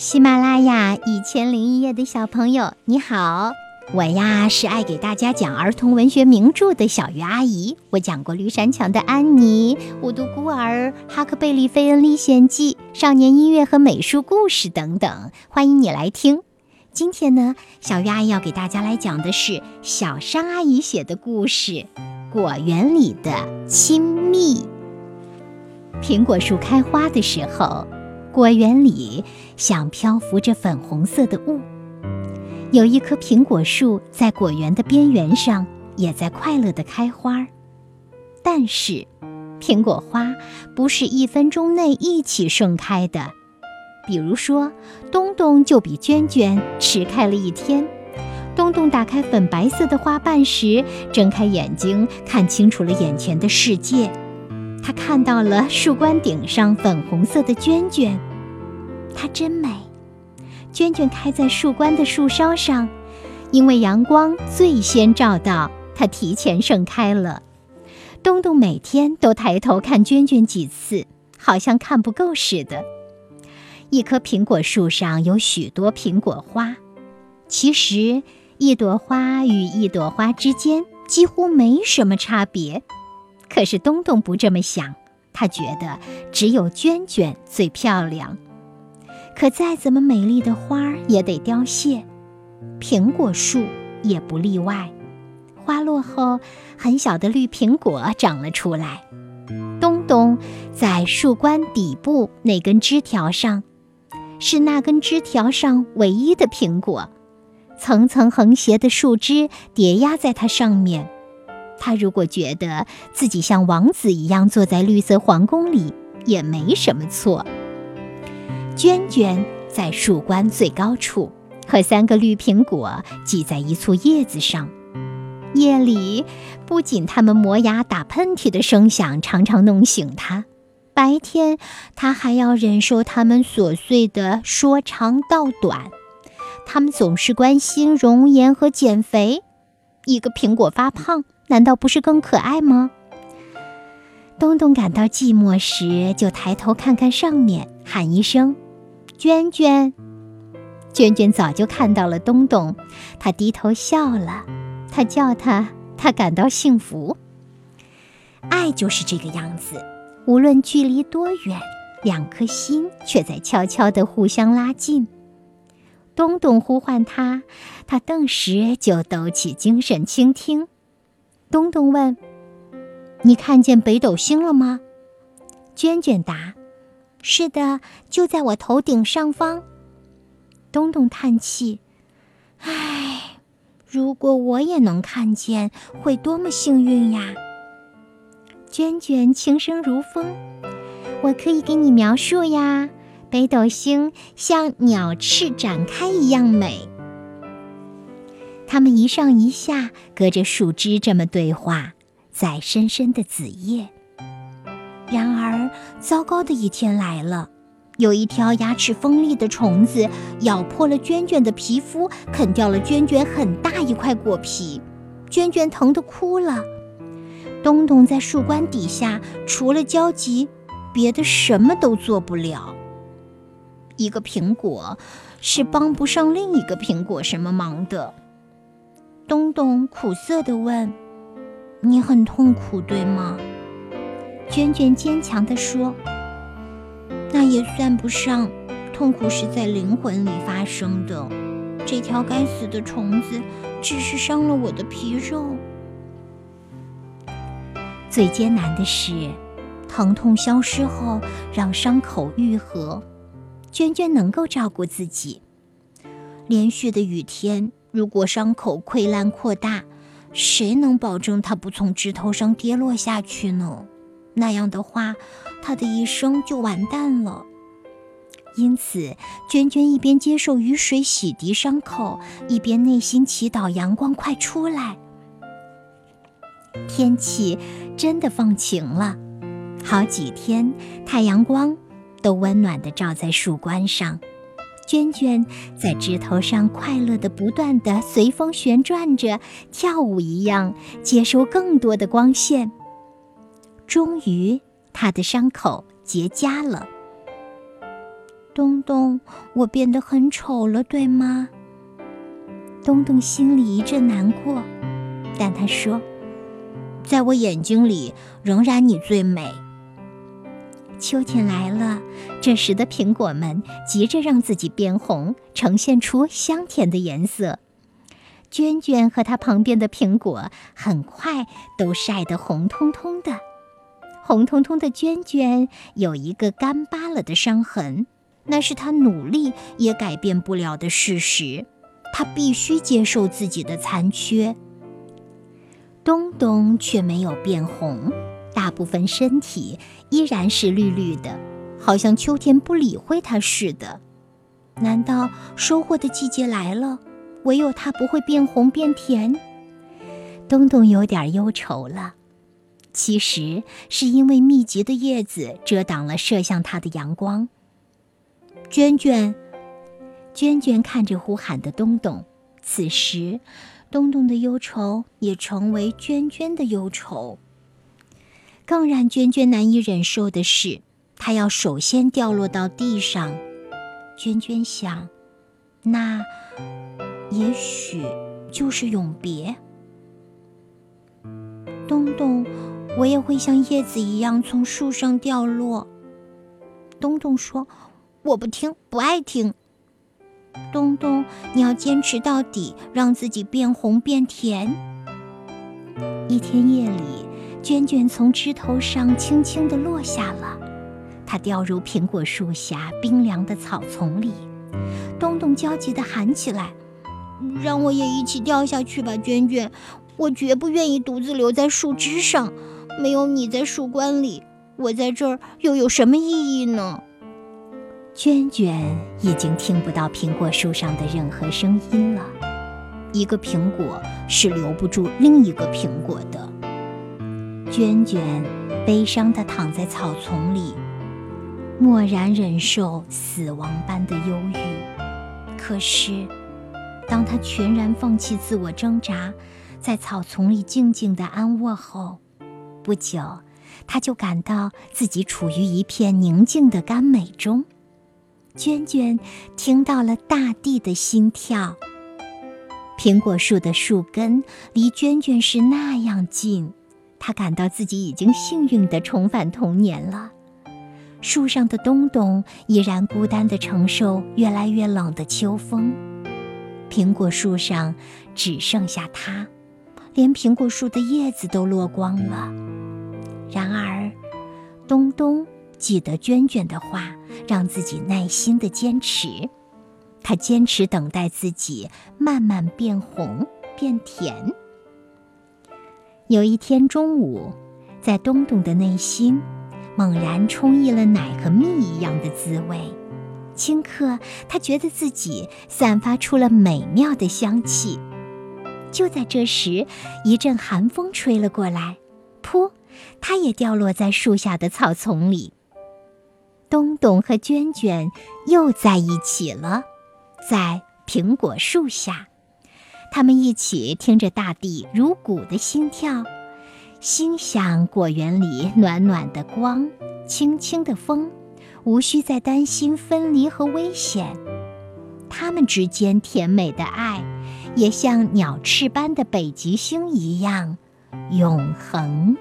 喜马拉雅一千零一夜的小朋友，你好，我呀是爱给大家讲儿童文学名著的小鱼阿姨。我讲过《绿山墙的安妮》《五毒孤儿》《哈克贝利费恩历险记》《少年音乐和美术故事》等等，欢迎你来听。今天呢，小鱼阿姨要给大家来讲的是小山阿姨写的故事《果园里的亲密》。苹果树开花的时候。果园里像漂浮着粉红色的雾，有一棵苹果树在果园的边缘上，也在快乐地开花。但是，苹果花不是一分钟内一起盛开的。比如说，东东就比娟娟迟开了一天。东东打开粉白色的花瓣时，睁开眼睛看清楚了眼前的世界。他看到了树冠顶上粉红色的娟娟，它真美。娟娟开在树冠的树梢上，因为阳光最先照到，它提前盛开了。东东每天都抬头看娟娟几次，好像看不够似的。一棵苹果树上有许多苹果花，其实一朵花与一朵花之间几乎没什么差别。可是东东不这么想，他觉得只有娟娟最漂亮。可再怎么美丽的花儿也得凋谢，苹果树也不例外。花落后，很小的绿苹果长了出来。东东在树冠底部那根枝条上，是那根枝条上唯一的苹果，层层横斜的树枝叠压在它上面。他如果觉得自己像王子一样坐在绿色皇宫里，也没什么错。娟娟在树冠最高处，和三个绿苹果挤在一簇叶子上。夜里，不仅他们磨牙、打喷嚏的声响常常弄醒他，白天他还要忍受他们琐碎的说长道短。他们总是关心容颜和减肥。一个苹果发胖。难道不是更可爱吗？东东感到寂寞时，就抬头看看上面，喊一声：“娟娟。”娟娟早就看到了东东，她低头笑了。她叫他，他感到幸福。爱就是这个样子，无论距离多远，两颗心却在悄悄地互相拉近。东东呼唤他，他顿时就抖起精神倾听。东东问：“你看见北斗星了吗？”娟娟答：“是的，就在我头顶上方。”东东叹气：“唉，如果我也能看见，会多么幸运呀！”娟娟轻声如风：“我可以给你描述呀，北斗星像鸟翅展开一样美。”他们一上一下，隔着树枝这么对话，在深深的子夜。然而，糟糕的一天来了，有一条牙齿锋利的虫子咬破了娟娟的皮肤，啃掉了娟娟很大一块果皮。娟娟疼得哭了。东东在树冠底下，除了焦急，别的什么都做不了。一个苹果是帮不上另一个苹果什么忙的。东东苦涩地问：“你很痛苦，对吗？”娟娟坚强地说：“那也算不上，痛苦是在灵魂里发生的。这条该死的虫子只是伤了我的皮肉。最艰难的是，疼痛消失后让伤口愈合。娟娟能够照顾自己。连续的雨天。”如果伤口溃烂扩大，谁能保证它不从枝头上跌落下去呢？那样的话，他的一生就完蛋了。因此，娟娟一边接受雨水洗涤伤口，一边内心祈祷阳光快出来。天气真的放晴了，好几天太阳光都温暖地照在树冠上。娟娟在枝头上快乐的不断的随风旋转着，跳舞一样接收更多的光线。终于，她的伤口结痂了。东东，我变得很丑了，对吗？东东心里一阵难过，但他说：“在我眼睛里，仍然你最美。”秋天来了，这时的苹果们急着让自己变红，呈现出香甜的颜色。娟娟和她旁边的苹果很快都晒得红彤彤的。红彤彤的娟娟有一个干巴了的伤痕，那是她努力也改变不了的事实。她必须接受自己的残缺。东东却没有变红。大部分身体依然是绿绿的，好像秋天不理会它似的。难道收获的季节来了，唯有它不会变红变甜？东东有点忧愁了。其实是因为密集的叶子遮挡了射向它的阳光。娟娟，娟娟看着呼喊的东东，此时，东东的忧愁也成为娟娟的忧愁。更让娟娟难以忍受的是，她要首先掉落到地上。娟娟想，那也许就是永别。东东，我也会像叶子一样从树上掉落。东东说：“我不听，不爱听。”东东，你要坚持到底，让自己变红变甜。一天夜里。娟娟从枝头上轻轻地落下了，她掉入苹果树下冰凉的草丛里。东东焦急地喊起来：“让我也一起掉下去吧，娟娟！我绝不愿意独自留在树枝上。没有你在树冠里，我在这儿又有什么意义呢？”娟娟已经听不到苹果树上的任何声音了。一个苹果是留不住另一个苹果的。娟娟悲伤地躺在草丛里，默然忍受死亡般的忧郁。可是，当她全然放弃自我挣扎，在草丛里静静地安卧后，不久，她就感到自己处于一片宁静的甘美中。娟娟听到了大地的心跳。苹果树的树根离娟娟是那样近。他感到自己已经幸运地重返童年了。树上的东东依然孤单地承受越来越冷的秋风。苹果树上只剩下他，连苹果树的叶子都落光了。然而，东东记得娟娟的话，让自己耐心地坚持。他坚持等待自己慢慢变红变甜。有一天中午，在东东的内心，猛然充溢了奶和蜜一样的滋味。顷刻，他觉得自己散发出了美妙的香气。就在这时，一阵寒风吹了过来，噗，他也掉落在树下的草丛里。东东和娟娟又在一起了，在苹果树下。他们一起听着大地如鼓的心跳，心想果园里暖暖的光，轻轻的风，无需再担心分离和危险。他们之间甜美的爱，也像鸟翅般的北极星一样永恒。